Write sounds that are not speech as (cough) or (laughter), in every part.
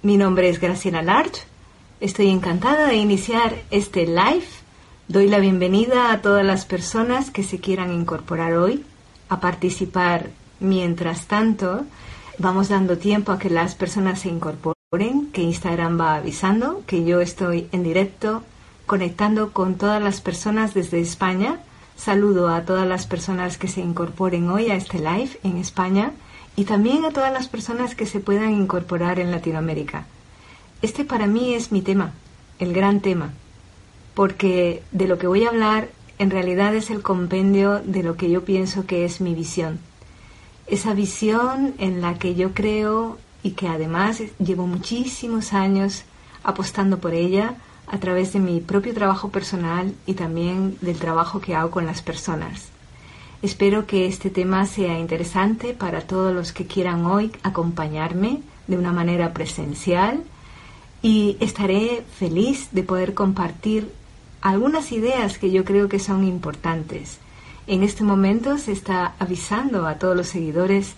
Mi nombre es Graciela Lart. Estoy encantada de iniciar este live. Doy la bienvenida a todas las personas que se quieran incorporar hoy a participar. Mientras tanto, vamos dando tiempo a que las personas se incorporen, que Instagram va avisando que yo estoy en directo conectando con todas las personas desde España. Saludo a todas las personas que se incorporen hoy a este live en España y también a todas las personas que se puedan incorporar en Latinoamérica. Este para mí es mi tema, el gran tema, porque de lo que voy a hablar en realidad es el compendio de lo que yo pienso que es mi visión. Esa visión en la que yo creo y que además llevo muchísimos años apostando por ella a través de mi propio trabajo personal y también del trabajo que hago con las personas. Espero que este tema sea interesante para todos los que quieran hoy acompañarme de una manera presencial y estaré feliz de poder compartir algunas ideas que yo creo que son importantes. En este momento se está avisando a todos los seguidores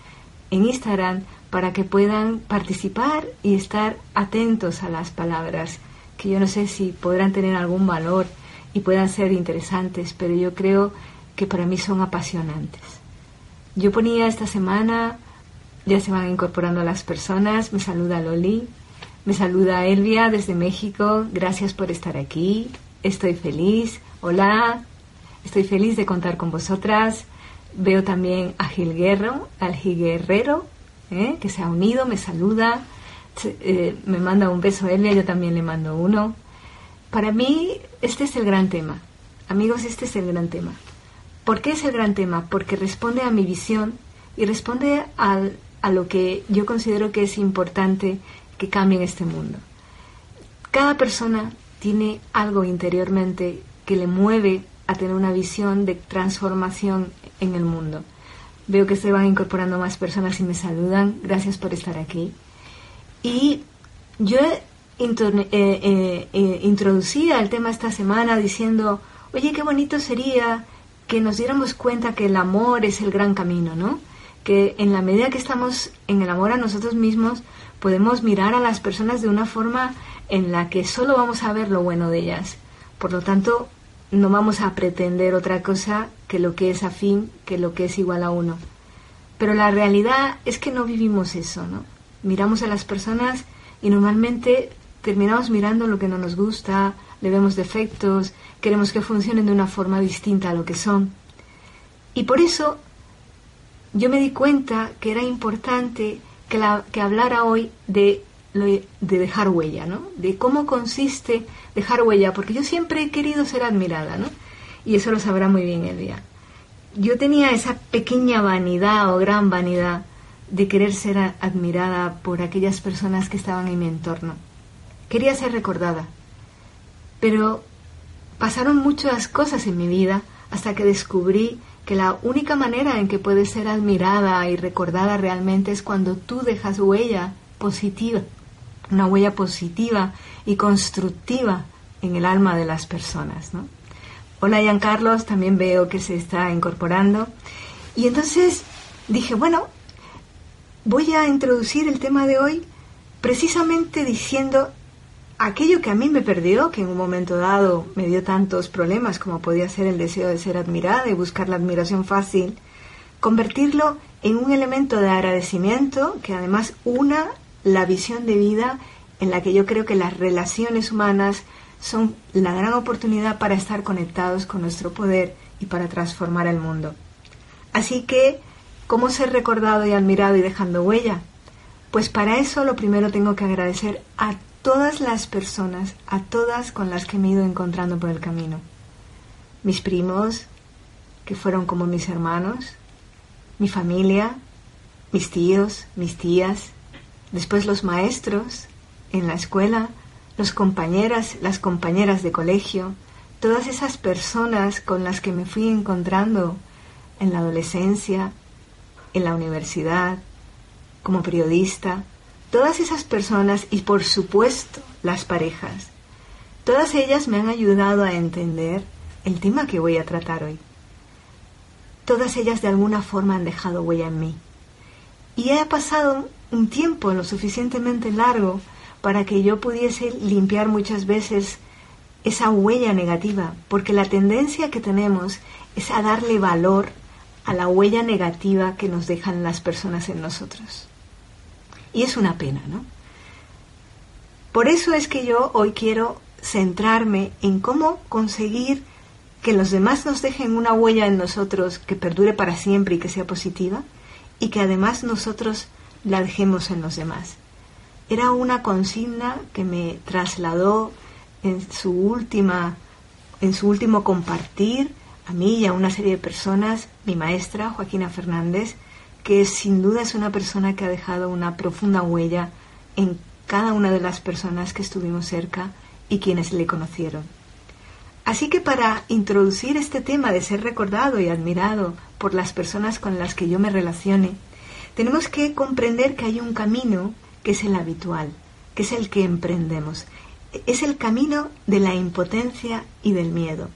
en Instagram para que puedan participar y estar atentos a las palabras, que yo no sé si podrán tener algún valor y puedan ser interesantes, pero yo creo que para mí son apasionantes. Yo ponía esta semana, ya se van incorporando las personas, me saluda Loli, me saluda Elvia desde México, gracias por estar aquí, estoy feliz, hola, estoy feliz de contar con vosotras. Veo también a Gil Guerrero, al Gil Guerrero, ¿eh? que se ha unido, me saluda, eh, me manda un beso a Elvia, yo también le mando uno. Para mí, este es el gran tema. Amigos, este es el gran tema. ¿Por qué es el gran tema? Porque responde a mi visión y responde a lo que yo considero que es importante que cambie en este mundo. Cada persona tiene algo interiormente que le mueve a tener una visión de transformación en el mundo. Veo que se van incorporando más personas y me saludan. Gracias por estar aquí. Y yo eh, eh, eh, el tema esta semana diciendo, oye, qué bonito sería que nos diéramos cuenta que el amor es el gran camino, ¿no? Que en la medida que estamos en el amor a nosotros mismos, podemos mirar a las personas de una forma en la que solo vamos a ver lo bueno de ellas. Por lo tanto, no vamos a pretender otra cosa que lo que es afín, que lo que es igual a uno. Pero la realidad es que no vivimos eso, ¿no? Miramos a las personas y normalmente terminamos mirando lo que no nos gusta, le vemos defectos, queremos que funcionen de una forma distinta a lo que son. Y por eso yo me di cuenta que era importante que, que hablara hoy de, de dejar huella, ¿no? De cómo consiste dejar huella, porque yo siempre he querido ser admirada, ¿no? Y eso lo sabrá muy bien el día. Yo tenía esa pequeña vanidad o gran vanidad de querer ser admirada por aquellas personas que estaban en mi entorno. Quería ser recordada. Pero pasaron muchas cosas en mi vida hasta que descubrí que la única manera en que puedes ser admirada y recordada realmente es cuando tú dejas huella positiva, una huella positiva y constructiva en el alma de las personas. Hola Carlos, también veo que se está incorporando. Y entonces dije, bueno, voy a introducir el tema de hoy precisamente diciendo aquello que a mí me perdió, que en un momento dado me dio tantos problemas como podía ser el deseo de ser admirada y buscar la admiración fácil, convertirlo en un elemento de agradecimiento que además una la visión de vida en la que yo creo que las relaciones humanas son la gran oportunidad para estar conectados con nuestro poder y para transformar el mundo. Así que, ¿cómo ser recordado y admirado y dejando huella? Pues para eso lo primero tengo que agradecer a todas las personas, a todas con las que me he ido encontrando por el camino. Mis primos, que fueron como mis hermanos, mi familia, mis tíos, mis tías, después los maestros en la escuela, los compañeras, las compañeras de colegio, todas esas personas con las que me fui encontrando en la adolescencia, en la universidad, como periodista, todas esas personas y por supuesto las parejas, todas ellas me han ayudado a entender el tema que voy a tratar hoy. Todas ellas de alguna forma han dejado huella en mí. Y he pasado un tiempo lo suficientemente largo para que yo pudiese limpiar muchas veces esa huella negativa, porque la tendencia que tenemos es a darle valor a la huella negativa que nos dejan las personas en nosotros. Y es una pena, ¿no? Por eso es que yo hoy quiero centrarme en cómo conseguir que los demás nos dejen una huella en nosotros que perdure para siempre y que sea positiva, y que además nosotros la dejemos en los demás. Era una consigna que me trasladó en su última, en su último compartir a mí y a una serie de personas, mi maestra Joaquina Fernández, que sin duda es una persona que ha dejado una profunda huella en cada una de las personas que estuvimos cerca y quienes le conocieron. Así que para introducir este tema de ser recordado y admirado por las personas con las que yo me relacione, tenemos que comprender que hay un camino que es el habitual, que es el que emprendemos. Es el camino de la impotencia y del miedo.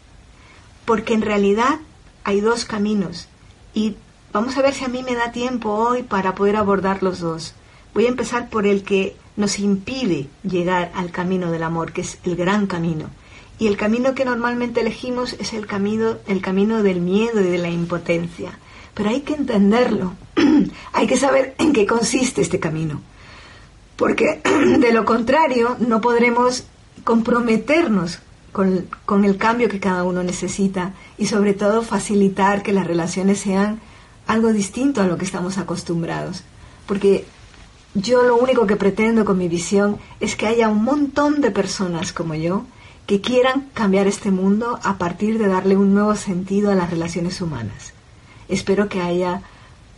Porque en realidad hay dos caminos y vamos a ver si a mí me da tiempo hoy para poder abordar los dos. Voy a empezar por el que nos impide llegar al camino del amor, que es el gran camino. Y el camino que normalmente elegimos es el camino, el camino del miedo y de la impotencia. Pero hay que entenderlo, (clears throat) hay que saber en qué consiste este camino. Porque (clears throat) de lo contrario no podremos comprometernos con, con, el cambio que cada uno necesita y sobre todo facilitar que las relaciones sean algo distinto a lo que estamos acostumbrados. Porque yo lo único que pretendo con mi visión es que haya un montón de personas como yo que quieran cambiar este mundo a partir de darle un nuevo sentido a las relaciones humanas. Espero que haya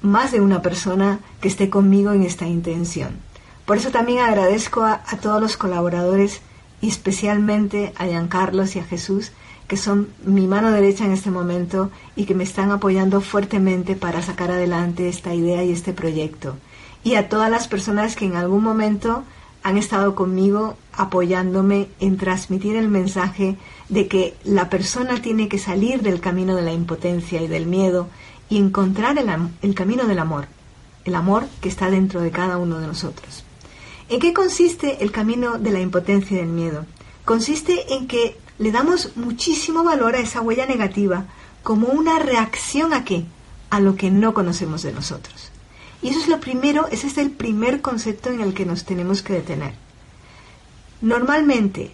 más de una persona que esté conmigo en esta intención. Por eso también agradezco a, todos los colaboradores y especialmente a Giancarlos y a Jesús, que son mi mano derecha en este momento y que me están apoyando fuertemente para sacar adelante esta idea y este proyecto. Y a todas las personas que en algún momento han estado conmigo apoyándome en transmitir el mensaje de que la persona tiene que salir del camino de la impotencia y del miedo y encontrar el, camino del amor, el amor que está dentro de cada uno de nosotros. ¿En qué consiste el camino de la impotencia y del miedo? Consiste en que le damos muchísimo valor a esa huella negativa como una reacción a qué? A lo que no conocemos de nosotros. Y eso es lo primero, ese es el primer concepto en el que nos tenemos que detener. Normalmente,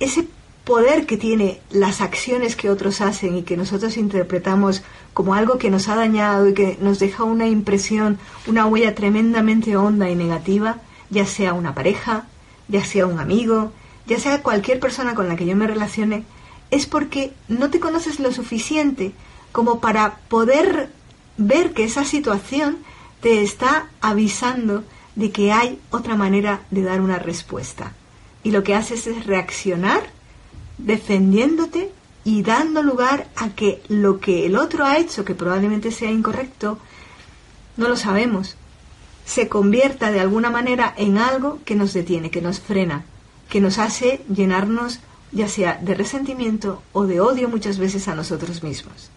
ese poder que tiene las acciones que otros hacen y que nosotros interpretamos como algo que nos ha dañado y que nos deja una impresión, una huella tremendamente honda y negativa, ya sea una pareja, ya sea un amigo, ya sea cualquier persona con la que yo me relacione, es porque no te conoces lo suficiente como para poder ver que esa situación te está avisando de que hay otra manera de dar una respuesta. Y lo que haces es reaccionar defendiéndote y dando lugar a que lo que el otro ha hecho, que probablemente sea incorrecto, no lo sabemos, se convierta de alguna manera en algo que nos detiene, que nos frena, que nos hace llenarnos ya sea de resentimiento o de odio muchas veces a nosotros mismos.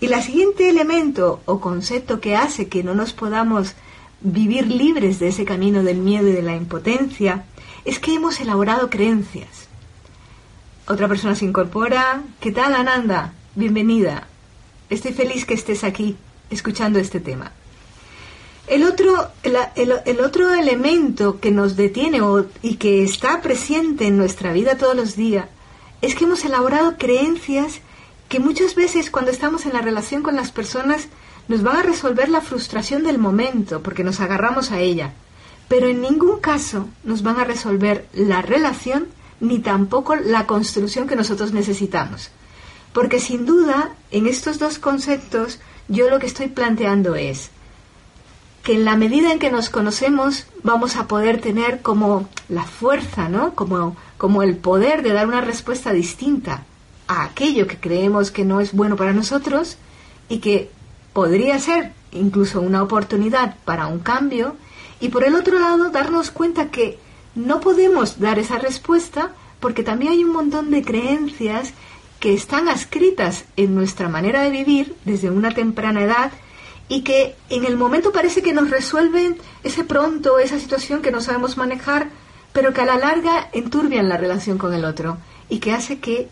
Y el siguiente elemento o concepto que hace que no nos podamos vivir libres de ese camino del miedo y de la impotencia es que hemos elaborado creencias. Otra persona se incorpora. ¿Qué tal, Ananda? Bienvenida. Estoy feliz que estés aquí escuchando este tema. El otro, el, otro elemento que nos detiene y que está presente en nuestra vida todos los días es que hemos elaborado creencias que muchas veces cuando estamos en la relación con las personas nos van a resolver la frustración del momento porque nos agarramos a ella, pero en ningún caso nos van a resolver la relación ni tampoco la construcción que nosotros necesitamos. Porque sin duda, en estos dos conceptos, yo lo que estoy planteando es, que en la medida en que nos conocemos vamos a poder tener como la fuerza, ¿no? Como, como el poder de dar una respuesta distinta a aquello que creemos que no es bueno para nosotros y que podría ser incluso una oportunidad para un cambio. Y por el otro lado, darnos cuenta que no podemos dar esa respuesta porque también hay un montón de creencias que están adscritas en nuestra manera de vivir desde una temprana edad y que en el momento parece que nos resuelven ese pronto, esa situación que no sabemos manejar, pero que a la larga enturbian la relación con el otro y que hace que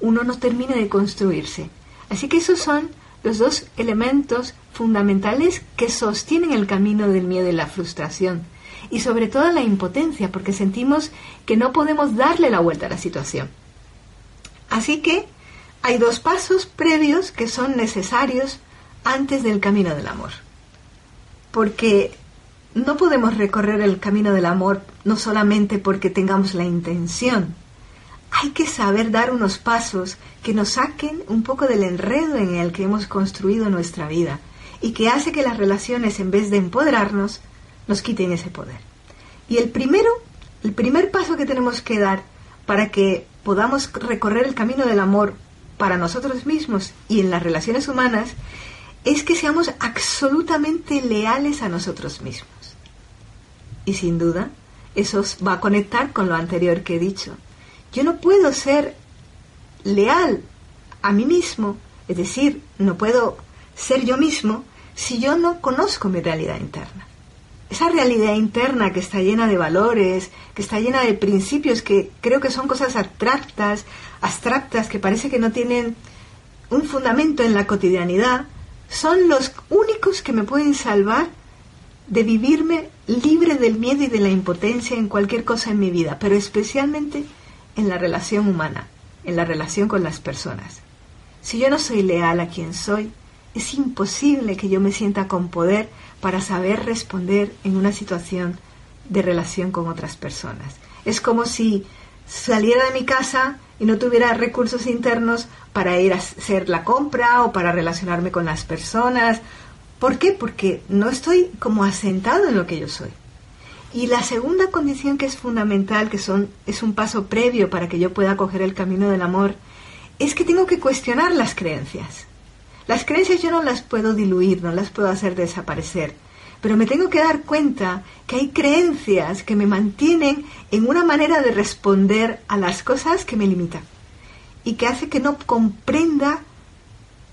uno no termine de construirse. Así que esos son los dos elementos fundamentales que sostienen el camino del miedo y la frustración. Y sobre todo la impotencia, porque sentimos que no podemos darle la vuelta a la situación. Así que hay dos pasos previos que son necesarios antes del camino del amor. Porque no podemos recorrer el camino del amor no solamente porque tengamos la intención. Hay que saber dar unos pasos que nos saquen un poco del enredo en el que hemos construido nuestra vida y que hace que las relaciones, en vez de empoderarnos, nos quiten ese poder. Y el primero, el primer paso que tenemos que dar para que podamos recorrer el camino del amor para nosotros mismos y en las relaciones humanas es que seamos absolutamente leales a nosotros mismos. Y sin duda, eso va a conectar con lo anterior que he dicho. Yo no puedo ser leal a mí mismo, es decir, no puedo ser yo mismo si yo no conozco mi realidad interna. Esa realidad interna que está llena de valores, que está llena de principios que creo que son cosas abstractas, abstractas que parece que no tienen un fundamento en la cotidianidad, son los únicos que me pueden salvar de vivirme libre del miedo y de la impotencia en cualquier cosa en mi vida, pero especialmente en la relación humana, en la relación con las personas. Si yo no soy leal a quien soy, es imposible que yo me sienta con poder para saber responder en una situación de relación con otras personas. Es como si saliera de mi casa y no tuviera recursos internos para ir a hacer la compra o para relacionarme con las personas. ¿Por qué? Porque no estoy como asentado en lo que yo soy. Y la segunda condición que es fundamental, que son, es un paso previo para que yo pueda coger el camino del amor, es que tengo que cuestionar las creencias. Las creencias yo no las puedo diluir, no las puedo hacer desaparecer pero me tengo que dar cuenta que hay creencias que me mantienen en una manera de responder a las cosas que me limitan y que hace que no comprenda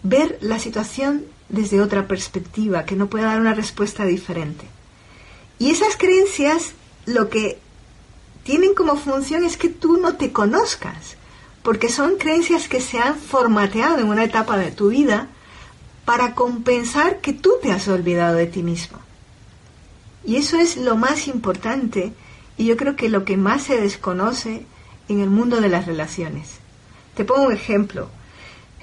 ver la situación desde otra perspectiva, que no pueda dar una respuesta diferente. Y esas creencias lo que tienen como función es que tú no te conozcas, porque son creencias que se han formateado en una etapa de tu vida para compensar que tú te has olvidado de ti mismo. Y eso es lo más importante y yo creo que lo que más se desconoce en el mundo de las relaciones. Te pongo un ejemplo.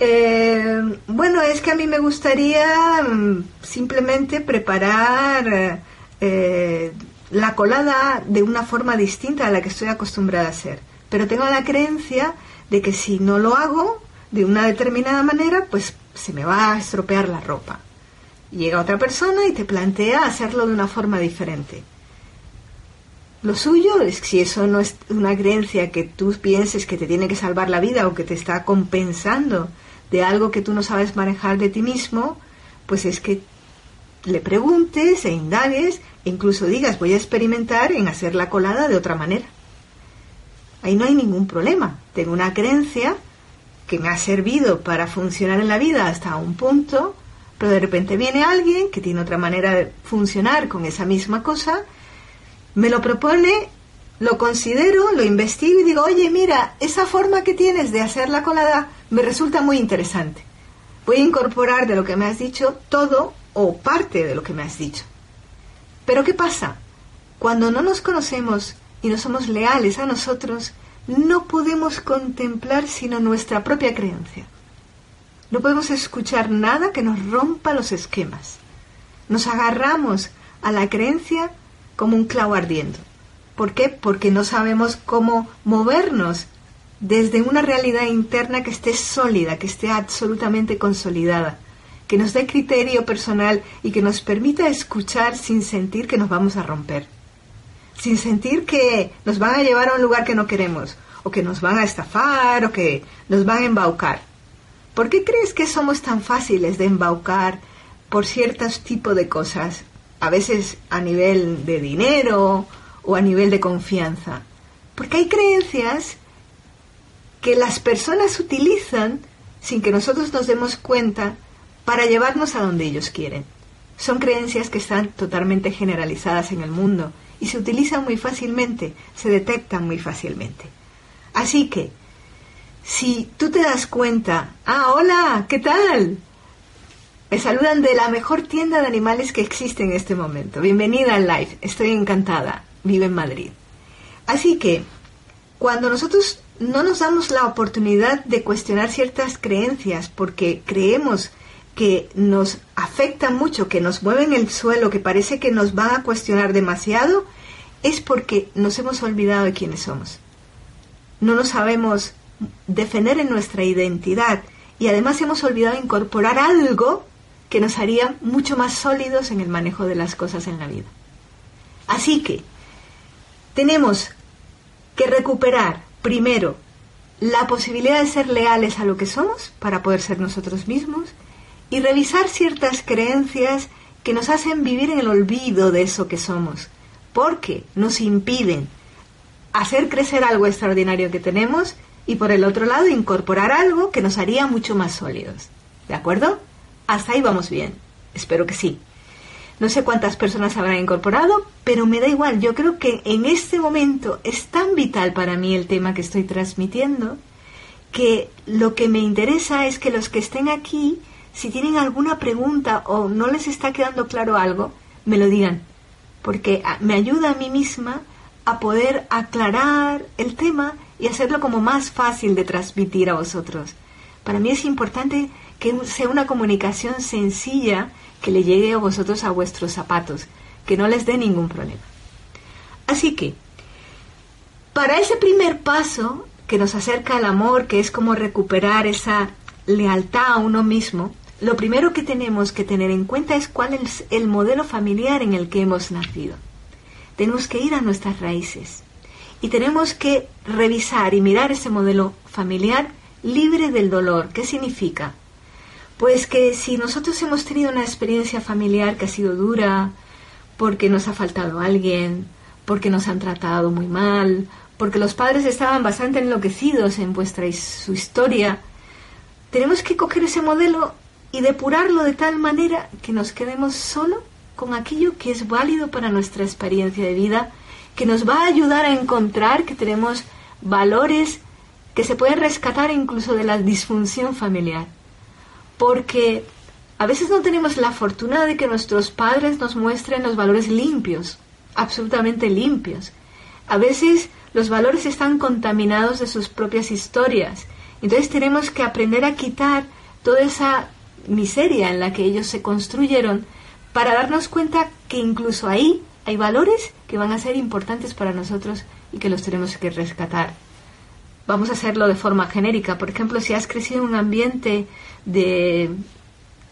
Eh, bueno, es que a mí me gustaría mm, simplemente preparar eh, la colada de una forma distinta a la que estoy acostumbrada a hacer. Pero tengo la creencia de que si no lo hago de una determinada manera, pues se me va a estropear la ropa llega otra persona y te plantea hacerlo de una forma diferente. Lo suyo es si eso no es una creencia que tú pienses que te tiene que salvar la vida o que te está compensando de algo que tú no sabes manejar de ti mismo, pues es que le preguntes e indagues e incluso digas voy a experimentar en hacer la colada de otra manera. Ahí no hay ningún problema. Tengo una creencia que me ha servido para funcionar en la vida hasta un punto pero de repente viene alguien que tiene otra manera de funcionar con esa misma cosa, me lo propone, lo considero, lo investigo y digo, oye, mira, esa forma que tienes de hacer la colada me resulta muy interesante. Voy a incorporar de lo que me has dicho todo o parte de lo que me has dicho. Pero ¿qué pasa? Cuando no nos conocemos y no somos leales a nosotros, no podemos contemplar sino nuestra propia creencia. No podemos escuchar nada que nos rompa los esquemas. Nos agarramos a la creencia como un clavo ardiendo. ¿Por qué? Porque no sabemos cómo movernos desde una realidad interna que esté sólida, que esté absolutamente consolidada. que nos dé criterio personal y que nos permita escuchar sin sentir que nos vamos a romper, sin sentir que nos van a llevar a un lugar que no queremos, o que nos van a estafar, o que nos van a embaucar. ¿Por qué crees que somos tan fáciles de embaucar por ciertos tipos de cosas? A veces a nivel de dinero o a nivel de confianza. Porque hay creencias que las personas utilizan sin que nosotros nos demos cuenta para llevarnos a donde ellos quieren. Son creencias que están totalmente generalizadas en el mundo y se utilizan muy fácilmente, se detectan muy fácilmente. Así que, si tú te das cuenta, ah, hola, ¿qué tal? Me saludan de la mejor tienda de animales que existe en este momento. Bienvenida al live, estoy encantada, vive en Madrid. Así que, cuando nosotros no nos damos la oportunidad de cuestionar ciertas creencias porque creemos que nos afectan mucho, que nos mueven el suelo, que parece que nos van a cuestionar demasiado, es porque nos hemos olvidado de quiénes somos. No nos sabemos defender en nuestra identidad y además hemos olvidado incorporar algo que nos haría mucho más sólidos en el manejo de las cosas en la vida. Así que tenemos que recuperar primero la posibilidad de ser leales a lo que somos para poder ser nosotros mismos y revisar ciertas creencias que nos hacen vivir en el olvido de eso que somos, porque nos impiden hacer crecer algo extraordinario que tenemos y por el otro lado incorporar algo que nos haría mucho más sólidos. ¿De acuerdo? Hasta ahí vamos bien. Espero que sí. No sé cuántas personas habrán incorporado, pero me da igual. Yo creo que en este momento es tan vital para mí el tema que estoy transmitiendo que lo que me interesa es que los que estén aquí, si tienen alguna pregunta o no les está quedando claro algo, me lo digan. Porque me ayuda a mí misma a poder aclarar el tema y hacerlo como más fácil de transmitir a vosotros. Para mí es importante que sea una comunicación sencilla que le llegue a vosotros a vuestros zapatos, que no les dé ningún problema. Así que, para ese primer paso que nos acerca al amor, que es como recuperar esa lealtad a uno mismo, lo primero que tenemos que tener en cuenta es cuál es el modelo familiar en el que hemos nacido. Tenemos que ir a nuestras raíces y tenemos que revisar y mirar ese modelo familiar libre del dolor. ¿Qué significa? Pues que si nosotros hemos tenido una experiencia familiar que ha sido dura, porque nos ha faltado alguien, porque nos han tratado muy mal, porque los padres estaban bastante enloquecidos en vuestra su historia, tenemos que coger ese modelo y depurarlo de tal manera que nos quedemos solo con aquello que es válido para nuestra experiencia de vida, que nos va a ayudar a encontrar que tenemos valores que se pueden rescatar incluso de la disfunción familiar porque a veces no tenemos la fortuna de que nuestros padres nos muestren los valores limpios, absolutamente limpios. A veces los valores están contaminados de sus propias historias. Entonces tenemos que aprender a quitar toda esa miseria en la que ellos se construyeron para darnos cuenta que incluso ahí hay valores que van a ser importantes para nosotros y que los tenemos que rescatar vamos a hacerlo de forma genérica. Por ejemplo, si has crecido en un ambiente de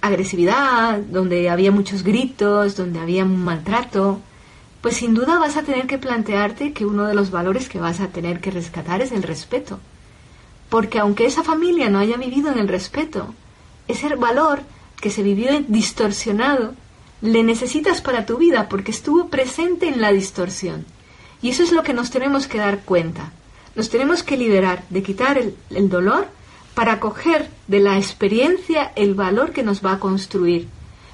agresividad, donde había muchos gritos, donde había un maltrato, pues sin duda vas a tener que plantearte que uno de los valores que vas a tener que rescatar es el respeto. Porque aunque esa familia no haya vivido en el respeto, ese valor que se vivió distorsionado, le necesitas para tu vida porque estuvo presente en la distorsión. Y eso es lo que nos tenemos que dar cuenta nos tenemos que liberar de quitar el, dolor para coger de la experiencia el valor que nos va a construir.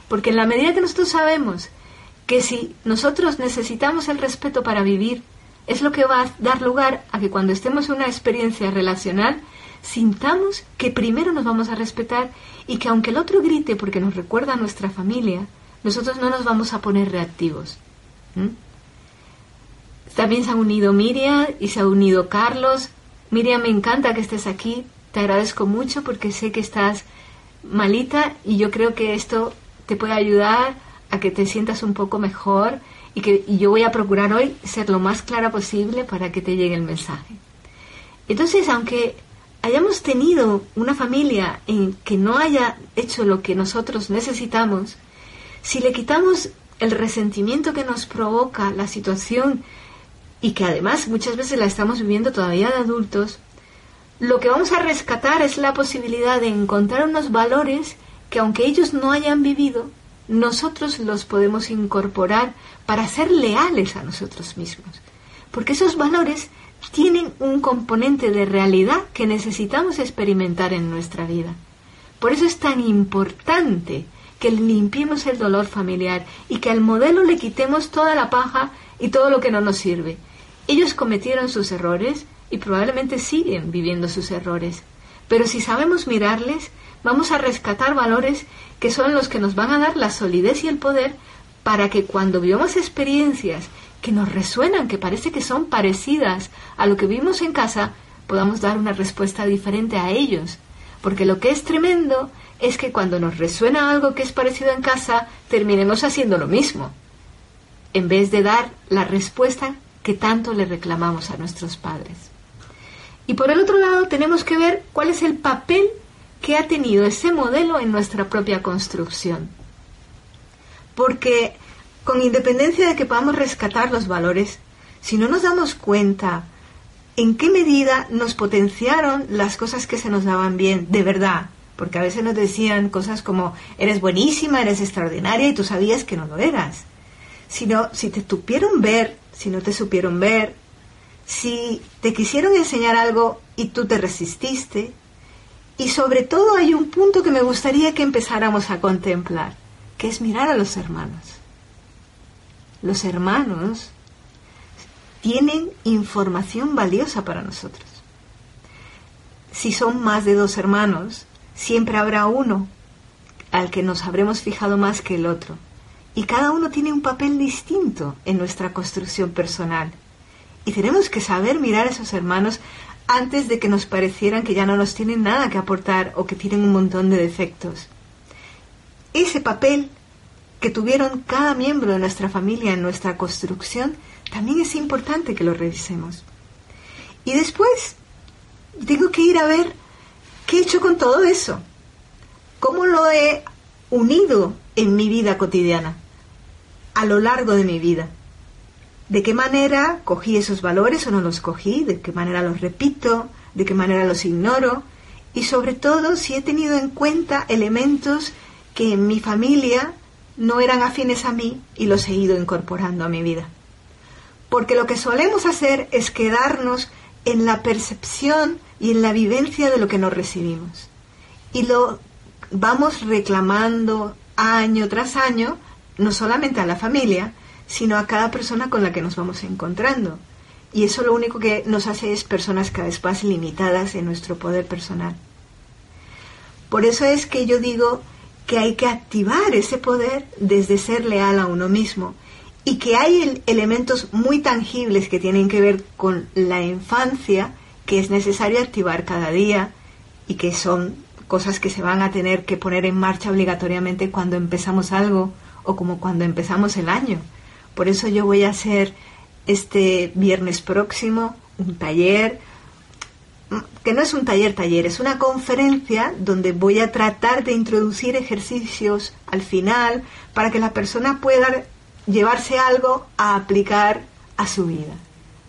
Porque en la medida que nosotros sabemos que si nosotros necesitamos el respeto para vivir, es lo que va a dar lugar a que cuando estemos en una experiencia relacional, sintamos que primero nos vamos a respetar y que aunque el otro grite porque nos recuerda a nuestra familia, nosotros no nos vamos a poner reactivos. También se ha unido Miriam y se ha unido Carlos. Miriam, me encanta que estés aquí. Te agradezco mucho porque sé que estás malita y yo creo que esto te puede ayudar a que te sientas un poco mejor y que yo voy a procurar hoy ser lo más clara posible para que te llegue el mensaje. Entonces, aunque hayamos tenido una familia en que no haya hecho lo que nosotros necesitamos, si le quitamos el resentimiento que nos provoca la situación y que además muchas veces la estamos viviendo todavía de adultos, lo que vamos a rescatar es la posibilidad de encontrar unos valores que aunque ellos no hayan vivido, nosotros los podemos incorporar para ser leales a nosotros mismos. Porque esos valores tienen un componente de realidad que necesitamos experimentar en nuestra vida. Por eso es tan importante que limpiemos el dolor familiar y que al modelo le quitemos toda la paja y todo lo que no nos sirve. Ellos cometieron sus errores y probablemente siguen viviendo sus errores. Pero si sabemos mirarles, vamos a rescatar valores que son los que nos van a dar la solidez y el poder para que cuando vivamos experiencias que nos resuenan, que parece que son parecidas a lo que vimos en casa, podamos dar una respuesta diferente a ellos. Porque lo que es tremendo es que cuando nos resuena algo que es parecido en casa, terminemos haciendo lo mismo, en vez de dar la respuesta que tanto le reclamamos a nuestros padres. Y por el otro lado, tenemos que ver cuál es el papel que ha tenido ese modelo en nuestra propia construcción. Porque con independencia de que podamos rescatar los valores, si no nos damos cuenta en qué medida nos potenciaron las cosas que se nos daban bien, de verdad, porque a veces nos decían cosas como eres buenísima, eres extraordinaria y tú sabías que no lo eras, sino si te supieron ver, si no te supieron ver, si te quisieron enseñar algo y tú te resististe, y sobre todo hay un punto que me gustaría que empezáramos a contemplar, que es mirar a los hermanos los hermanos tienen información valiosa para nosotros. Si son más de dos hermanos, siempre habrá uno al que nos habremos fijado más que el otro. Y cada uno tiene un papel distinto en nuestra construcción personal. Y tenemos que saber mirar a esos hermanos antes de que nos parecieran que ya no nos tienen nada que aportar o que tienen un montón de defectos. Ese papel que tuvieron cada miembro de nuestra familia en nuestra construcción, también es importante que lo revisemos. Y después, tengo que ir a ver qué he hecho con todo eso, cómo lo he unido en mi vida cotidiana, a lo largo de mi vida. ¿De qué manera cogí esos valores o no los cogí? ¿De qué manera los repito? ¿De qué manera los ignoro? Y sobre todo si he tenido en cuenta elementos que en mi familia no eran afines a mí y los he ido incorporando a mi vida. Porque lo que solemos hacer es quedarnos en la percepción y en la vivencia de lo que nos recibimos. Y lo vamos reclamando año tras año, no solamente a la familia, sino a cada persona con la que nos vamos encontrando. Y eso lo único que nos hace es personas cada vez más limitadas en nuestro poder personal. Por eso es que yo digo que hay que activar ese poder desde ser leal a uno mismo y que hay elementos muy tangibles que tienen que ver con la infancia que es necesario activar cada día y que son cosas que se van a tener que poner en marcha obligatoriamente cuando empezamos algo o como cuando empezamos el año. Por eso yo voy a hacer este viernes próximo un taller que no es un taller taller, es una conferencia donde voy a tratar de introducir ejercicios al final para que la persona pueda llevarse algo a aplicar a su vida.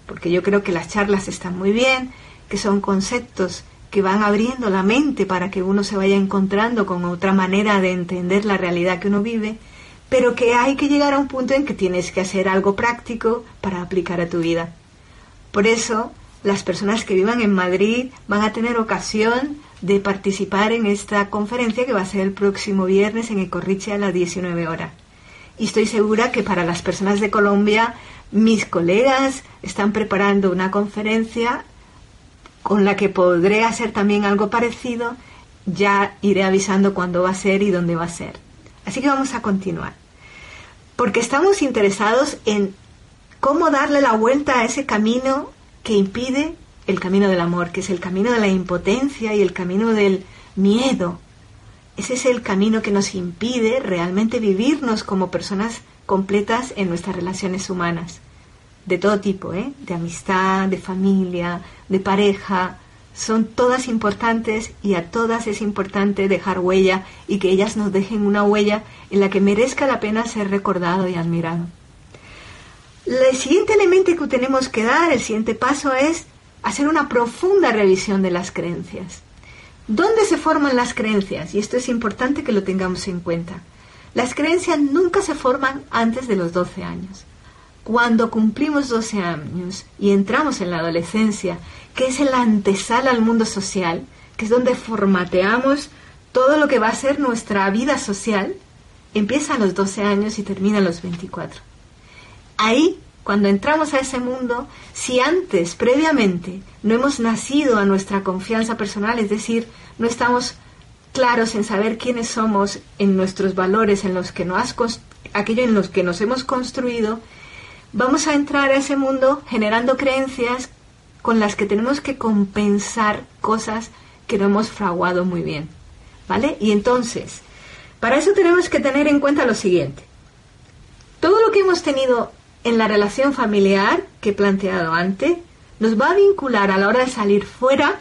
Porque yo creo que las charlas están muy bien, que son conceptos que van abriendo la mente para que uno se vaya encontrando con otra manera de entender la realidad que uno vive, pero que hay que llegar a un punto en que tienes que hacer algo práctico para aplicar a tu vida. Por eso las personas que vivan en Madrid van a tener ocasión de participar en esta conferencia que va a ser el próximo viernes en Ecorriche a las 19 horas. Y estoy segura que para las personas de Colombia, mis colegas están preparando una conferencia con la que podré hacer también algo parecido. Ya iré avisando cuándo va a ser y dónde va a ser. Así que vamos a continuar. Porque estamos interesados en cómo darle la vuelta a ese camino que impide el camino del amor, que es el camino de la impotencia y el camino del miedo. Ese es el camino que nos impide realmente vivirnos como personas completas en nuestras relaciones humanas, de todo tipo, ¿eh? de amistad, de familia, de pareja, son todas importantes y a todas es importante dejar huella y que ellas nos dejen una huella en la que merezca la pena ser recordado y admirado. El siguiente elemento que tenemos que dar, el siguiente paso es hacer una profunda revisión de las creencias. ¿Dónde se forman las creencias? Y esto es importante que lo tengamos en cuenta. Las creencias nunca se forman antes de los 12 años. Cuando cumplimos 12 años y entramos en la adolescencia, que es el antesala al mundo social, que es donde formateamos todo lo que va a ser nuestra vida social, empieza a los 12 años y termina a los 24. Ahí, cuando entramos a ese mundo, si antes, previamente, no hemos nacido a nuestra confianza personal, es decir, no estamos claros en saber quiénes somos, en nuestros valores, en los que nos aquello en los que nos hemos construido, vamos a entrar a ese mundo generando creencias con las que tenemos que compensar cosas que no hemos fraguado muy bien. ¿Vale? Y entonces, para eso tenemos que tener en cuenta lo siguiente. Todo lo que hemos tenido en la relación familiar que he planteado antes, nos va a vincular a la hora de salir fuera,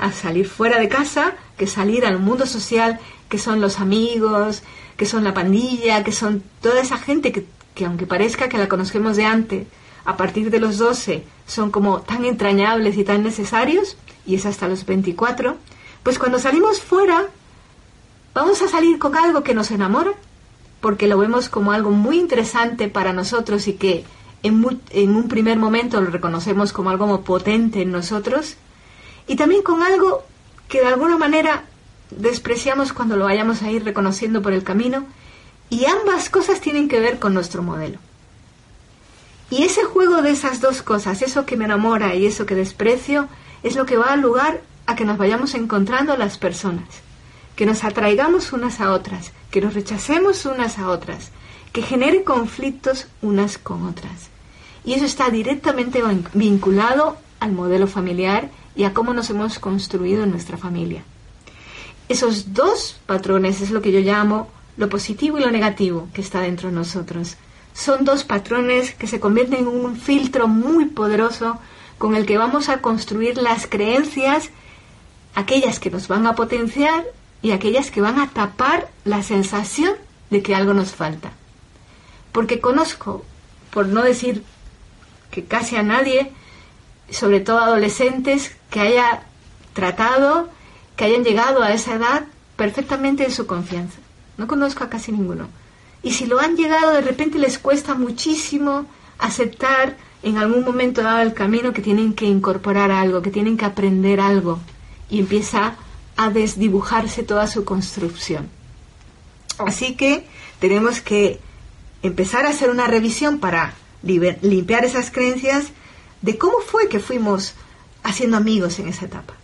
a salir fuera de casa, que salir al mundo social, que son los amigos, que son la pandilla, que son toda esa gente que, que aunque parezca que la conocemos de antes, a partir de los 12 son como tan entrañables y tan necesarios, y es hasta los 24, pues cuando salimos fuera, vamos a salir con algo que nos enamora, porque lo vemos como algo muy interesante para nosotros y que en, un primer momento lo reconocemos como algo potente en nosotros, y también con algo que de alguna manera despreciamos cuando lo vayamos a ir reconociendo por el camino, y ambas cosas tienen que ver con nuestro modelo. Y ese juego de esas dos cosas, eso que me enamora y eso que desprecio, es lo que va a lugar a que nos vayamos encontrando las personas que nos atraigamos unas a otras, que nos rechacemos unas a otras, que genere conflictos unas con otras. Y eso está directamente vinculado al modelo familiar y a cómo nos hemos construido en nuestra familia. Esos dos patrones es lo que yo llamo lo positivo y lo negativo que está dentro de nosotros. Son dos patrones que se convierten en un filtro muy poderoso con el que vamos a construir las creencias, aquellas que nos van a potenciar y aquellas que van a tapar la sensación de que algo nos falta. Porque conozco, por no decir que casi a nadie, sobre todo adolescentes, que haya tratado, que hayan llegado a esa edad perfectamente en su confianza. No conozco a casi ninguno. Y si lo han llegado, de repente les cuesta muchísimo aceptar en algún momento dado el camino que tienen que incorporar algo, que tienen que aprender algo. Y empieza a desdibujarse toda su construcción. Así que tenemos que empezar a hacer una revisión para limpiar esas creencias de cómo fue que fuimos haciendo amigos en esa etapa.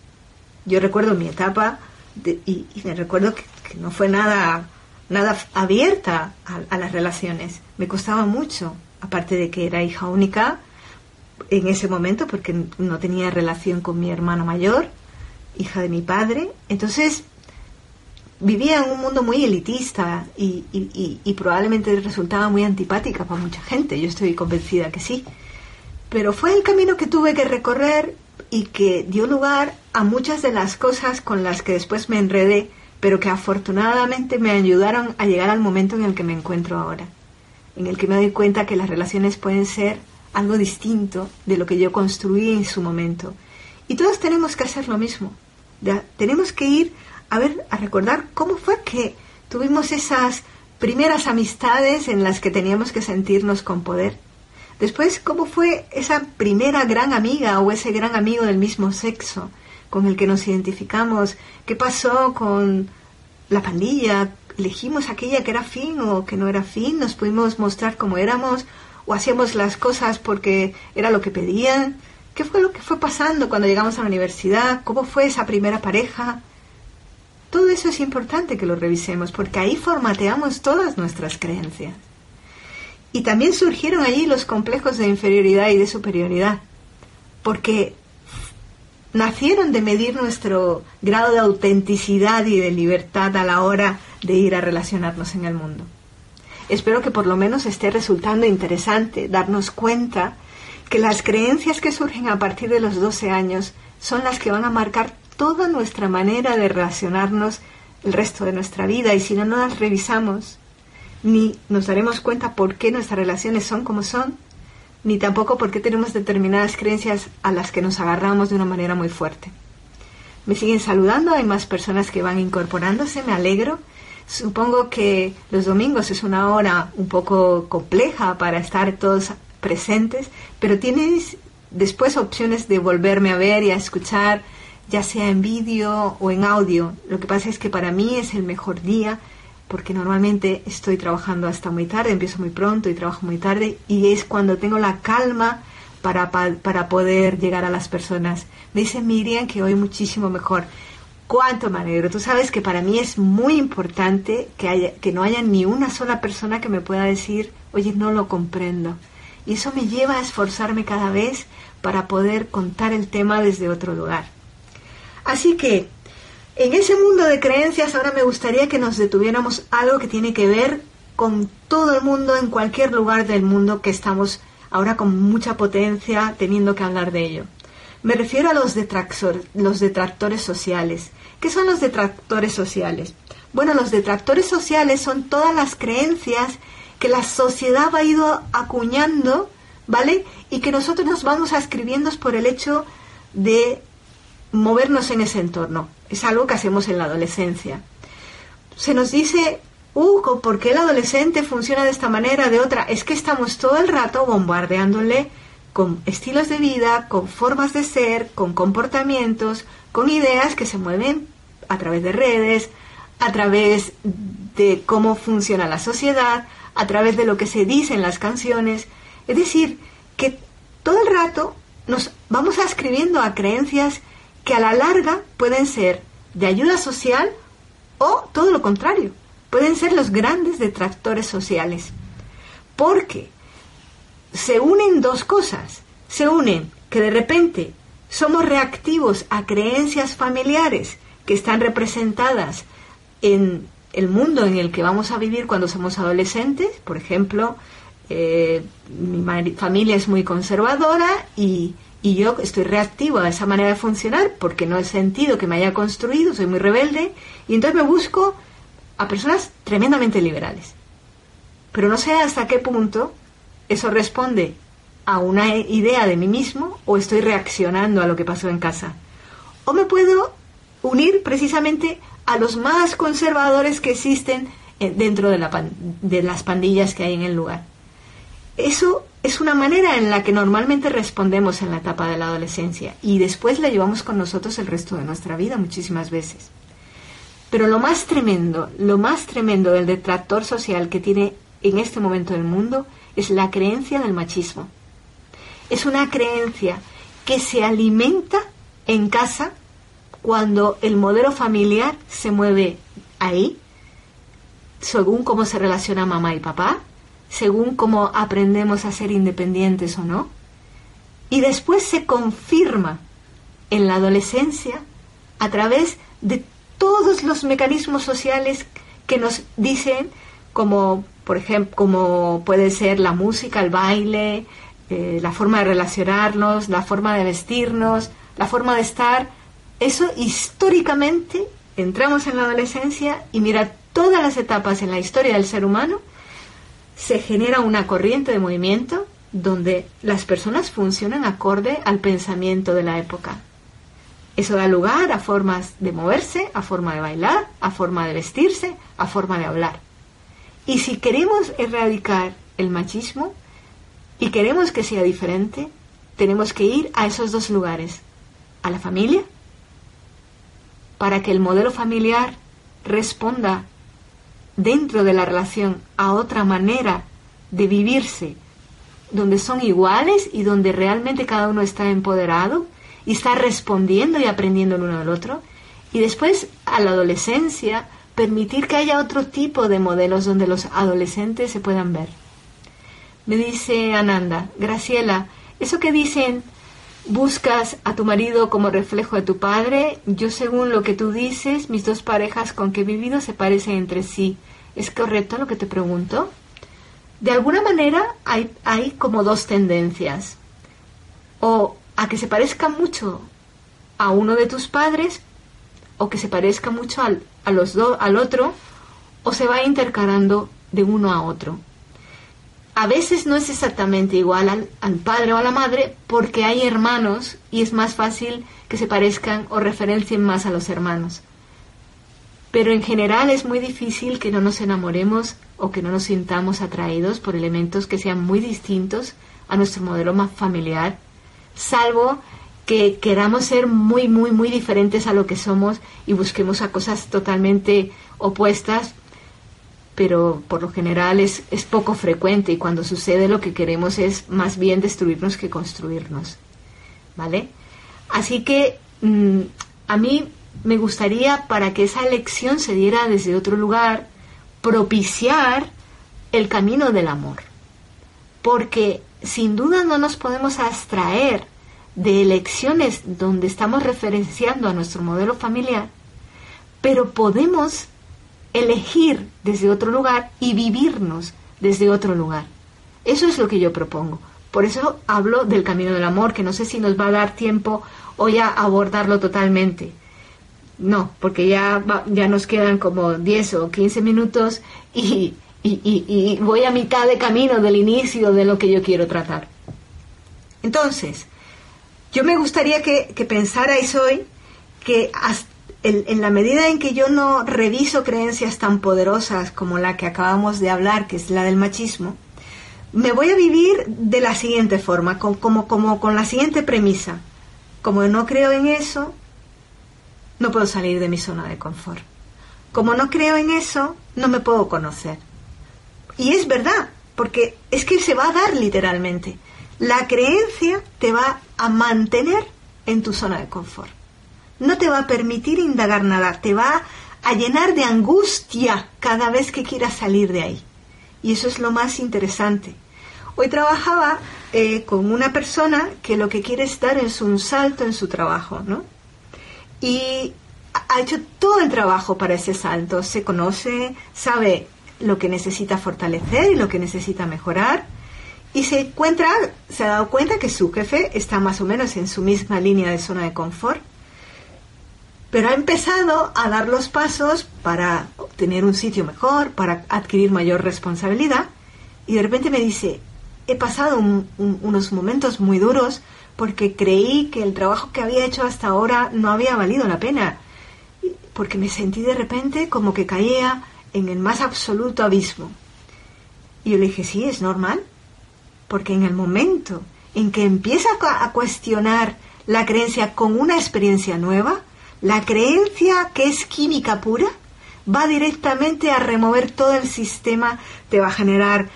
Yo recuerdo mi etapa y, me recuerdo que, no fue nada, nada abierta a, las relaciones. Me costaba mucho, aparte de que era hija única en ese momento porque no tenía relación con mi hermano mayor hija de mi padre. Entonces vivía en un mundo muy elitista y, y, probablemente resultaba muy antipática para mucha gente. Yo estoy convencida que sí. Pero fue el camino que tuve que recorrer y que dio lugar a muchas de las cosas con las que después me enredé, pero que afortunadamente me ayudaron a llegar al momento en el que me encuentro ahora, en el que me doy cuenta que las relaciones pueden ser algo distinto de lo que yo construí en su momento y todos tenemos que hacer lo mismo. tenemos que ir a ver, a recordar cómo fue que tuvimos esas primeras amistades en las que teníamos que sentirnos con poder. Después, cómo fue esa primera gran amiga o ese gran amigo del mismo sexo con el que nos identificamos. ¿Qué pasó con la pandilla? ¿Elegimos aquella que era fin o que no era fin? ¿Nos pudimos mostrar cómo éramos? ¿O hacíamos las cosas porque era lo que pedían? ¿Qué fue lo que fue pasando cuando llegamos a la universidad? ¿Cómo fue esa primera pareja? Todo eso es importante que lo revisemos porque ahí formateamos todas nuestras creencias. Y también surgieron allí los complejos de inferioridad y de superioridad, porque nacieron de medir nuestro grado de autenticidad y de libertad a la hora de ir a relacionarnos en el mundo. Espero que por lo menos esté resultando interesante darnos cuenta que las creencias que surgen a partir de los 12 años son las que van a marcar toda nuestra manera de relacionarnos el resto de nuestra vida y si no, no las revisamos, ni nos daremos cuenta por qué nuestras relaciones son como son, ni tampoco por qué tenemos determinadas creencias a las que nos agarramos de una manera muy fuerte. Me siguen saludando, hay más personas que van incorporándose, me alegro. Supongo que los domingos es una hora un poco compleja para estar todos presentes, pero tienes después opciones de volverme a ver y a escuchar, ya sea en vídeo o en audio. Lo que pasa es que para mí es el mejor día porque normalmente estoy trabajando hasta muy tarde, empiezo muy pronto y trabajo muy tarde y es cuando tengo la calma para, para poder llegar a las personas. Me dice Miriam que hoy muchísimo mejor. ¿Cuánto me alegro? Tú sabes que para mí es muy importante que, haya, que no haya ni una sola persona que me pueda decir, oye, no lo comprendo. Y eso me lleva a esforzarme cada vez para poder contar el tema desde otro lugar. Así que en ese mundo de creencias ahora me gustaría que nos detuviéramos algo que tiene que ver con todo el mundo en cualquier lugar del mundo que estamos ahora con mucha potencia teniendo que hablar de ello. Me refiero a los, los detractores sociales. ¿Qué son los detractores sociales? Bueno, los detractores sociales son todas las creencias que la sociedad ha ido acuñando, ¿vale? Y que nosotros nos vamos escribiendo por el hecho de movernos en ese entorno. Es algo que hacemos en la adolescencia. Se nos dice, uh, ¿por qué el adolescente funciona de esta manera, de otra? Es que estamos todo el rato bombardeándole con estilos de vida, con formas de ser, con comportamientos, con ideas que se mueven a través de redes, a través de cómo funciona la sociedad, a través de lo que se dice en las canciones. Es decir, que todo el rato nos vamos escribiendo a creencias que a la larga pueden ser de ayuda social o todo lo contrario, pueden ser los grandes detractores sociales. Porque se unen dos cosas. Se unen que de repente somos reactivos a creencias familiares que están representadas en el mundo en el que vamos a vivir cuando somos adolescentes. Por ejemplo, eh, mi familia es muy conservadora y y yo estoy reactivo a esa manera de funcionar porque no he sentido que me haya construido, soy muy rebelde y entonces me busco a personas tremendamente liberales. Pero no sé hasta qué punto eso responde a una idea de mí mismo o estoy reaccionando a lo que pasó en casa. O me puedo unir precisamente a los más conservadores que existen eh, dentro de, la de las pandillas que hay en el lugar. Eso es una manera en la que normalmente respondemos en la etapa de la adolescencia y después la llevamos con nosotros el resto de nuestra vida muchísimas veces. Pero lo más tremendo, lo más tremendo del detractor social que tiene en este momento el mundo es la creencia del machismo. Es una creencia que se alimenta en casa cuando el modelo familiar se mueve ahí, según cómo se relaciona mamá y papá, según cómo aprendemos a ser independientes o no. Y después se confirma en la adolescencia a través de todos los mecanismos sociales que nos dicen, como por ejemplo, como puede ser la música, el baile, eh, la forma de relacionarnos, la forma de vestirnos, la forma de estar. Eso históricamente entramos en la adolescencia y mira todas las etapas en la historia del ser humano se genera una corriente de movimiento donde las personas funcionan acorde al pensamiento de la época. Eso da lugar a formas de moverse, a forma de bailar, a forma de vestirse, a forma de hablar. Y si queremos erradicar el machismo y queremos que sea diferente, tenemos que ir a esos dos lugares, a la familia, para que el modelo familiar responda dentro de la relación a otra manera de vivirse, donde son iguales y donde realmente cada uno está empoderado y está respondiendo y aprendiendo el uno del otro. Y después, a la adolescencia, permitir que haya otro tipo de modelos donde los adolescentes se puedan ver. Me dice Ananda, Graciela, eso que dicen buscas a tu marido como reflejo de tu padre. Yo, según lo que tú dices, mis dos parejas con que he vivido se parecen entre sí. ¿Es correcto lo que te pregunto? De alguna manera hay, hay como dos tendencias. O a que se parezcan mucho a uno de tus padres o que se parezca mucho al, a los al otro o se va intercalando de uno a otro. A veces no es exactamente igual al, al, padre o a la madre porque hay hermanos y es más fácil que se parezcan o referencien más a los hermanos. Pero en general es muy difícil que no nos enamoremos o que no nos sintamos atraídos por elementos que sean muy distintos a nuestro modelo más familiar, salvo que queramos ser muy, muy, muy diferentes a lo que somos y busquemos a cosas totalmente opuestas, pero por lo general es, es poco frecuente y cuando sucede lo que queremos es más bien destruirnos que construirnos. ¿Vale? Así que mm, a mí me gustaría, para que esa elección se diera desde otro lugar, propiciar el camino del amor. Porque sin duda no nos podemos abstraer de elecciones donde estamos referenciando a nuestro modelo familiar, pero podemos elegir desde otro lugar y vivirnos desde otro lugar. Eso es lo que yo propongo. Por eso hablo del camino del amor, que no sé si nos va a dar tiempo hoy a abordarlo totalmente. No, porque ya, ya nos quedan como 10 o 15 minutos y, y voy a mitad de camino del inicio de lo que yo quiero tratar. Entonces, yo me gustaría que, pensarais hoy que en, la medida en que yo no reviso creencias tan poderosas como la que acabamos de hablar, que es la del machismo, me voy a vivir de la siguiente forma, como, como con la siguiente premisa. Como no creo en eso, no puedo salir de mi zona de confort. Como no creo en eso, no me puedo conocer. Y es verdad, porque es que se va a dar literalmente. La creencia te va a mantener en tu zona de confort. No te va a permitir indagar nada, te va a llenar de angustia cada vez que quieras salir de ahí. Y eso es lo más interesante. Hoy trabajaba eh, con una persona que lo que quiere es dar es un salto en su trabajo, ¿no? Y ha hecho todo el trabajo para ese salto. Se conoce, sabe lo que necesita fortalecer y lo que necesita mejorar y se encuentra, se ha dado cuenta que su jefe está más o menos en su misma línea de zona de confort, pero ha empezado a dar los pasos para obtener un sitio mejor, para adquirir mayor responsabilidad, y de repente me dice, he pasado unos momentos muy duros porque creí que el trabajo que había hecho hasta ahora no había valido la pena, porque me sentí de repente como que caía en el más absoluto abismo. Y yo le dije, sí, es normal, porque en el momento en que empieza a cuestionar la creencia con una experiencia nueva, la creencia que es química pura va directamente a remover todo el sistema, te va a generar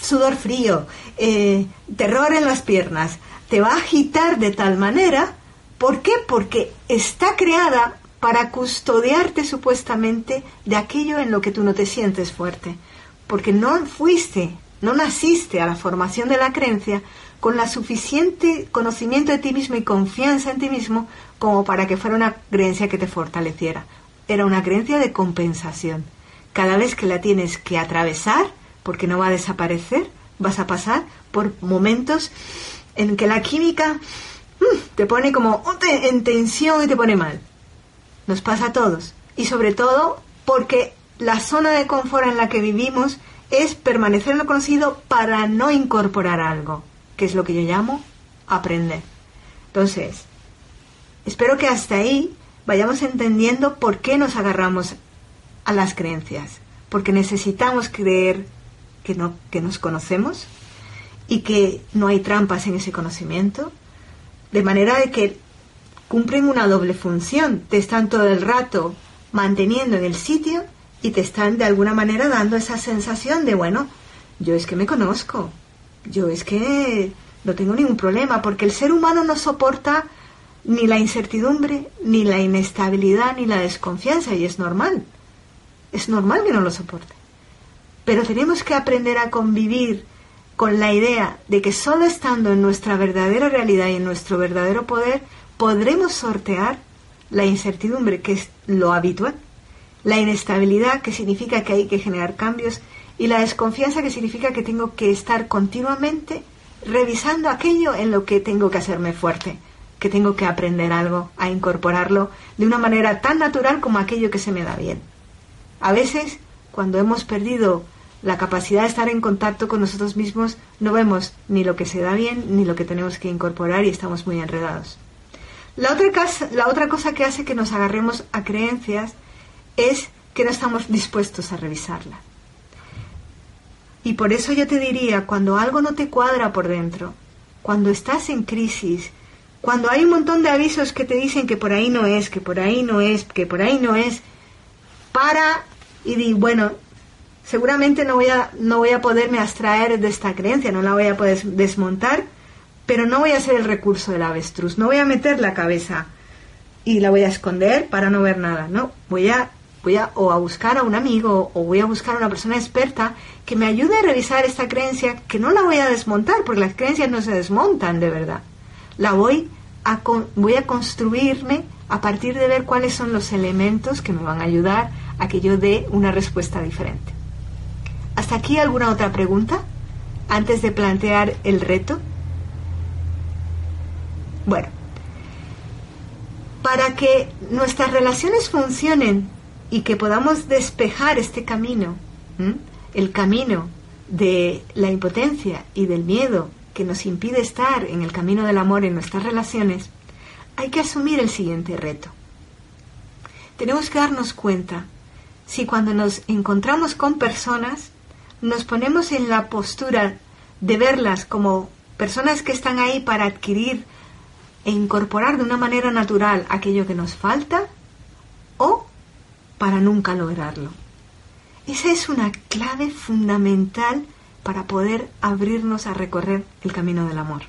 sudor frío, eh, terror en las piernas, te va a agitar de tal manera, ¿por qué? Porque está creada para custodiarte supuestamente de aquello en lo que tú no te sientes fuerte, porque no fuiste no naciste a la formación de la creencia con la suficiente conocimiento de ti mismo y confianza en ti mismo como para que fuera una creencia que te fortaleciera. Era una creencia de compensación. Cada vez que la tienes que atravesar, porque no va a desaparecer, vas a pasar por momentos en que la química mm, te pone como en tensión y te pone mal. Nos pasa a todos. Y sobre todo porque la zona de confort en la que vivimos es permanecer en lo conocido para no incorporar algo, que es lo que yo llamo aprender. Entonces, espero que hasta ahí vayamos entendiendo por qué nos agarramos a las creencias, porque necesitamos creer que, no, que nos conocemos y que no hay trampas en ese conocimiento, de manera de que cumplen una doble función, te están todo el rato manteniendo en el sitio y te están de alguna manera dando esa sensación de, bueno, yo es que me conozco, yo es que no tengo ningún problema, porque el ser humano no soporta ni la incertidumbre, ni la inestabilidad, ni la desconfianza, y es normal. Es normal que no lo soporte. Pero tenemos que aprender a convivir con la idea de que solo estando en nuestra verdadera realidad y en nuestro verdadero poder podremos sortear la incertidumbre, que es lo habitual la inestabilidad que significa que hay que generar cambios y la desconfianza que significa que tengo que estar continuamente revisando aquello en lo que tengo que hacerme fuerte. Que tengo que aprender algo, a incorporarlo de una manera tan natural como aquello que se me da bien. A veces, cuando hemos perdido la capacidad de estar en contacto con nosotros mismos, no vemos ni lo que se da bien ni lo que tenemos que incorporar y estamos muy enredados. La otra, cosa que hace que nos agarremos a creencias es que no estamos dispuestos a revisarla. Y por eso yo te diría, cuando algo no te cuadra por dentro, cuando estás en crisis, cuando hay un montón de avisos que te dicen que por ahí no es, que por ahí no es, que por ahí no es, para y di, bueno, seguramente no voy a, no voy a poderme abstraer de esta creencia, no la voy a poder desmontar, pero no voy a hacer el recurso del avestruz, no voy a meter la cabeza y la voy a esconder para no ver nada, no, voy a voy a o a buscar a un amigo o voy a buscar a una persona experta que me ayude a revisar esta creencia, que no la voy a desmontar, porque las creencias no se desmontan de verdad. La voy a, voy a construirme a partir de ver cuáles son los elementos que me van a ayudar a que yo dé una respuesta diferente. ¿Hasta aquí alguna otra pregunta antes de plantear el reto? Bueno, para que nuestras relaciones funcionen y que podamos despejar este camino, el camino de la impotencia y del miedo que nos impide estar en el camino del amor en nuestras relaciones, hay que asumir el siguiente reto. Tenemos que darnos cuenta si cuando nos encontramos con personas nos ponemos en la postura de verlas como personas que están ahí para adquirir e incorporar de una manera natural aquello que nos falta o para nunca lograrlo. Esa es una clave fundamental para poder abrirnos a recorrer el camino del amor.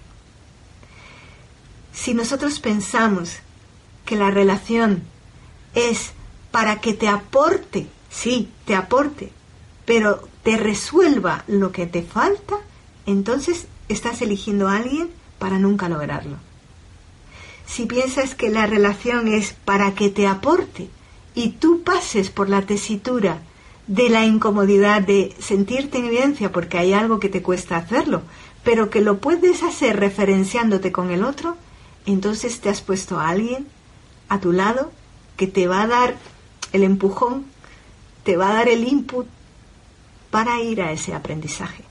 Si nosotros pensamos que la relación es para que te aporte, sí, te aporte, pero te resuelva lo que te falta, entonces estás eligiendo a alguien para nunca lograrlo. Si piensas que la relación es para que te aporte, y tú pases por la tesitura de la incomodidad de sentirte en evidencia porque hay algo que te cuesta hacerlo, pero que lo puedes hacer referenciándote con el otro, entonces te has puesto a alguien a tu lado que te va a dar el empujón, te va a dar el input para ir a ese aprendizaje.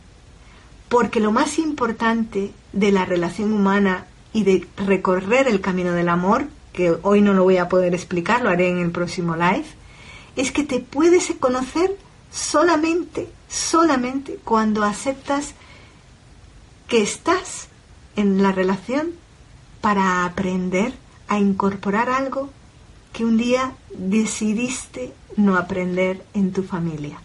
Porque lo más importante de la relación humana y de recorrer el camino del amor que hoy no lo voy a poder explicar, lo haré en el próximo live, es que te puedes conocer solamente, solamente cuando aceptas que estás en la relación para aprender a incorporar algo que un día decidiste no aprender en tu familia.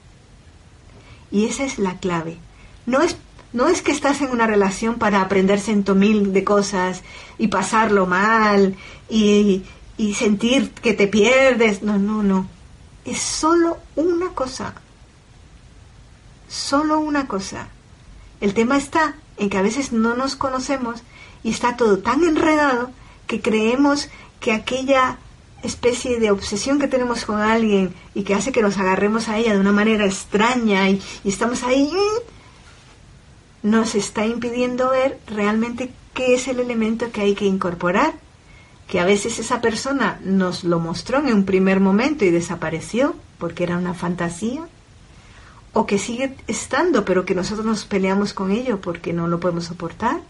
Y esa es la clave. No es no es que estás en una relación para aprender ciento mil de cosas y pasarlo mal y, y sentir que te pierdes. No, no, no. Es solo una cosa. Solo una cosa. El tema está en que a veces no nos conocemos y está todo tan enredado que creemos que aquella especie de obsesión que tenemos con alguien y que hace que nos agarremos a ella de una manera extraña y, y estamos ahí nos está impidiendo ver realmente qué es el elemento que hay que incorporar, que a veces esa persona nos lo mostró en un primer momento y desapareció porque era una fantasía, o que sigue estando pero que nosotros nos peleamos con ello porque no lo podemos soportar,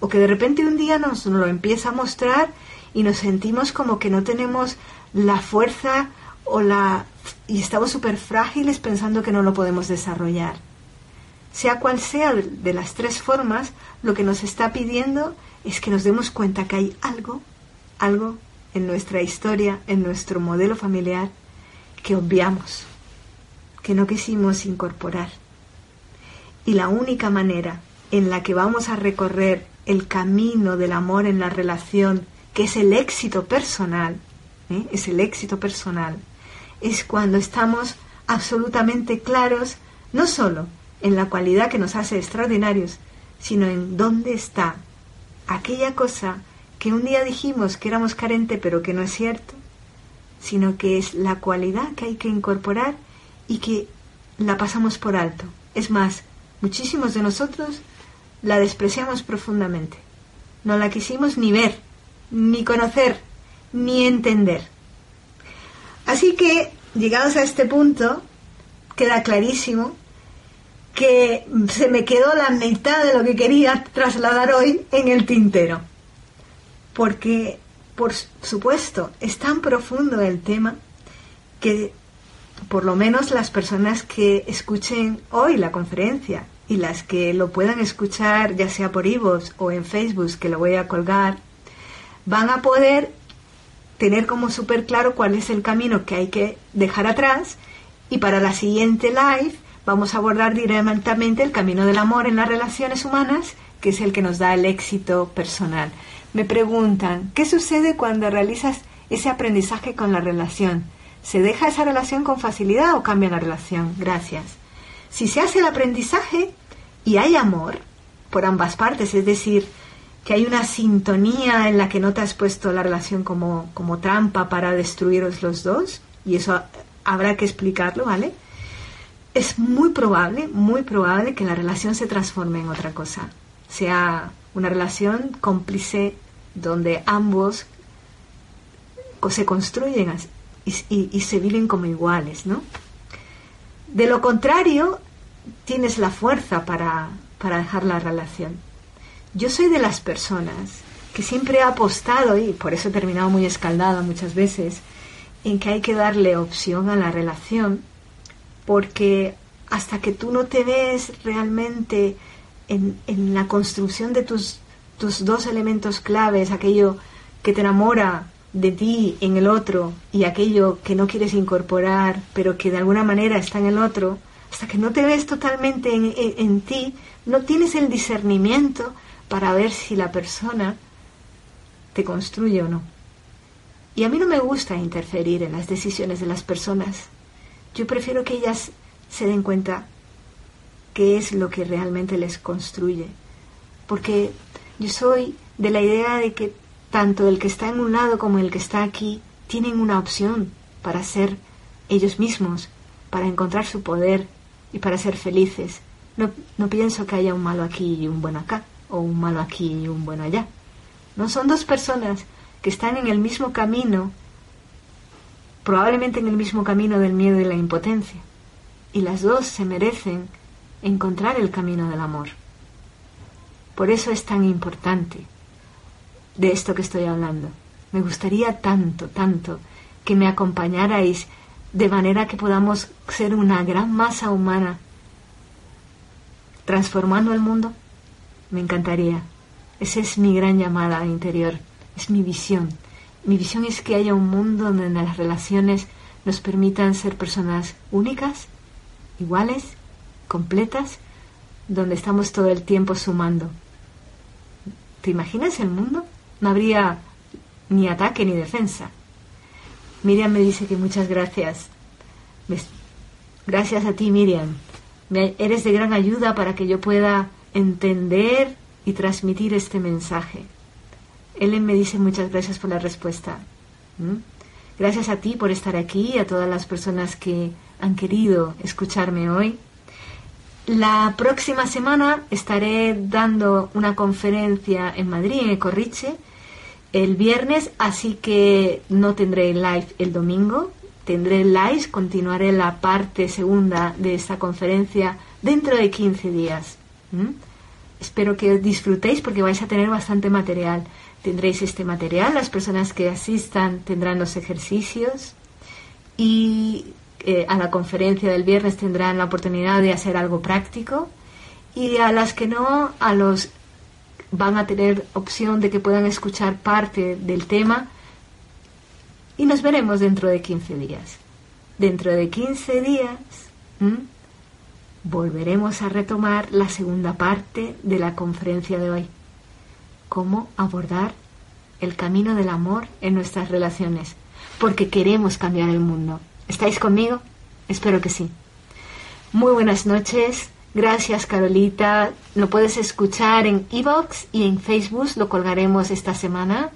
o que de repente un día nos, lo empieza a mostrar y nos sentimos como que no tenemos la fuerza o la y estamos súper frágiles pensando que no lo podemos desarrollar. Sea cual sea de las tres formas, lo que nos está pidiendo es que nos demos cuenta que hay algo, algo en nuestra historia, en nuestro modelo familiar, que obviamos, que no quisimos incorporar. Y la única manera en la que vamos a recorrer el camino del amor en la relación, que es el éxito personal, ¿eh? es el éxito personal, es cuando estamos absolutamente claros, no solo en la cualidad que nos hace extraordinarios, sino en dónde está aquella cosa que un día dijimos que éramos carente pero que no es cierto, sino que es la cualidad que hay que incorporar y que la pasamos por alto. Es más, muchísimos de nosotros la despreciamos profundamente. No la quisimos ni ver, ni conocer, ni entender. Así que, llegados a este punto, queda clarísimo que se me quedó la mitad de lo que quería trasladar hoy en el tintero. Porque, por supuesto, es tan profundo el tema que por lo menos las personas que escuchen hoy la conferencia y las que lo puedan escuchar ya sea por iVoox o en Facebook, que lo voy a colgar, van a poder tener como súper claro cuál es el camino que hay que dejar atrás y para la siguiente live vamos a abordar directamente el camino del amor en las relaciones humanas, que es el que nos da el éxito personal. Me preguntan, ¿qué sucede cuando realizas ese aprendizaje con la relación? ¿Se deja esa relación con facilidad o cambia la relación? Gracias. Si se hace el aprendizaje y hay amor por ambas partes, es decir, que hay una sintonía en la que no te has puesto la relación como, como trampa para destruiros los dos, y eso habrá que explicarlo, ¿vale? Es muy probable, muy probable que la relación se transforme en otra cosa, sea una relación cómplice donde ambos se construyen y, se viven como iguales, ¿no? De lo contrario, tienes la fuerza para, para dejar la relación. Yo soy de las personas que siempre he apostado, y por eso he terminado muy escaldada muchas veces, en que hay que darle opción a la relación, porque hasta que tú no te ves realmente en, en la construcción de tus, tus dos elementos claves, aquello que te enamora de ti en el otro y aquello que no quieres incorporar, pero que de alguna manera está en el otro, hasta que no te ves totalmente en, en, ti, no tienes el discernimiento para ver si la persona te construye o no. Y a mí no me gusta interferir en las decisiones de las personas. Yo prefiero que ellas se den cuenta qué es lo que realmente les construye. Porque yo soy de la idea de que tanto el que está en un lado como el que está aquí tienen una opción para ser ellos mismos, para encontrar su poder y para ser felices. No, no pienso que haya un malo aquí y un bueno acá, o un malo aquí y un bueno allá. No son dos personas que están en el mismo camino, probablemente en el mismo camino del miedo y la impotencia, y las dos se merecen encontrar el camino del amor. Por eso es tan importante de esto que estoy hablando. Me gustaría tanto, tanto que me acompañarais de manera que podamos ser una gran masa humana transformando el mundo. Me encantaría. Esa es mi gran llamada interior, es mi visión. Mi visión es que haya un mundo donde las relaciones nos permitan ser personas únicas, iguales, completas, donde estamos todo el tiempo sumando. ¿Te imaginas el mundo? no habría ni ataque ni defensa. Miriam me dice que muchas gracias. Gracias a ti, Miriam. eres de gran ayuda para que yo pueda entender y transmitir este mensaje. Ellen me dice muchas gracias por la respuesta. ¿Mm? Gracias a ti por estar aquí y a todas las personas que han querido escucharme hoy. La próxima semana estaré dando una conferencia en Madrid, en Ecorriche, el viernes, así que no tendré live el domingo. Tendré live, continuaré la parte segunda de esta conferencia dentro de 15 días. Espero que disfrutéis porque vais a tener bastante material. Tendréis este material, las personas que asistan tendrán los ejercicios y eh, a la conferencia del viernes tendrán la oportunidad de hacer algo práctico y a las que no, a los van a tener opción de que puedan escuchar parte del tema y nos veremos dentro de 15 días. Dentro de 15 días volveremos a retomar la segunda parte de la conferencia de hoy. Cómo abordar el camino del amor en nuestras relaciones, porque queremos cambiar el mundo. ¿Estáis conmigo? Espero que sí. Muy buenas noches. Gracias, Carolita. Lo puedes escuchar en Evox y en Facebook, lo colgaremos esta semana.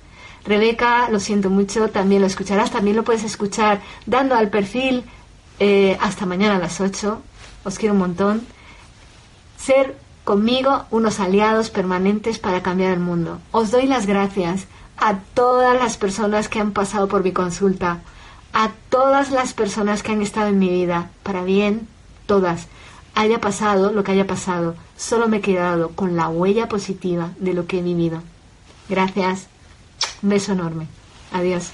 Rebeca, lo siento mucho, también lo escucharás. También lo puedes escuchar dando al perfil eh, hasta mañana a las 8. Os quiero un montón. Ser conmigo unos aliados permanentes para cambiar el mundo. Os doy las gracias a todas las personas que han pasado por mi consulta, a todas las personas que han estado en mi vida, para bien, todas. Haya pasado lo que haya pasado, solo me he quedado con la huella positiva de lo que he vivido. Gracias. Un beso enorme. Adiós.